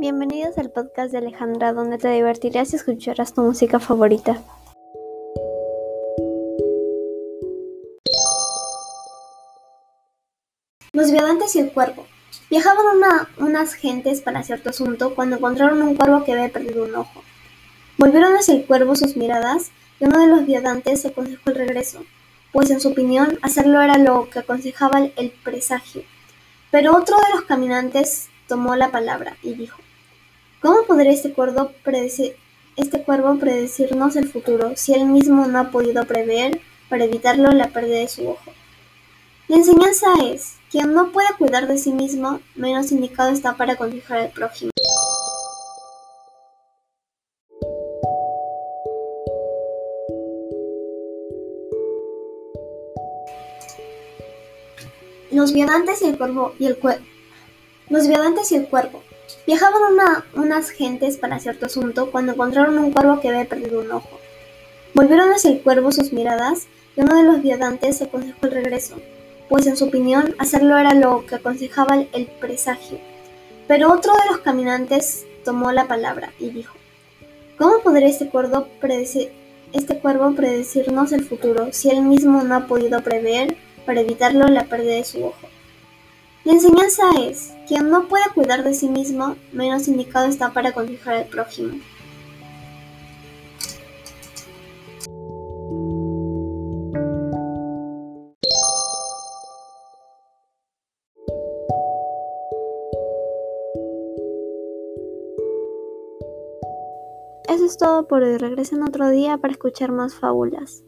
Bienvenidos al podcast de Alejandra, donde te divertirás y escucharás tu música favorita. Los viandantes y el cuervo. Viajaban unas gentes para cierto asunto cuando encontraron un cuervo que había perdido un ojo. Volvieron hacia el cuervo sus miradas y uno de los viandantes aconsejó el regreso, pues en su opinión hacerlo era lo que aconsejaba el presagio. Pero otro de los caminantes tomó la palabra y dijo ¿Cómo podría este este cuervo predecirnos el futuro si él mismo no ha podido prever, para evitarlo, la pérdida de su ojo? La enseñanza es, quien no puede cuidar de sí mismo, menos indicado está para aconsejar al prójimo. Los viandantes y el cuervo y el cuervo. Los viandantes y el cuervo. Viajaban unas gentes para cierto asunto cuando encontraron un cuervo que había perdido un ojo. Volvieron hacia el cuervo sus miradas y uno de los viadantes aconsejó el regreso, pues en su opinión hacerlo era lo que aconsejaba el presagio. Pero otro de los caminantes tomó la palabra y dijo, ¿Cómo podría este este cuervo predecirnos el futuro si él mismo no ha podido prever, para evitarlo, la pérdida de su ojo? La enseñanza es, quien no puede cuidar de sí mismo, menos indicado está para aconsejar al prójimo. Eso es todo por hoy. Regresen otro día para escuchar más fábulas.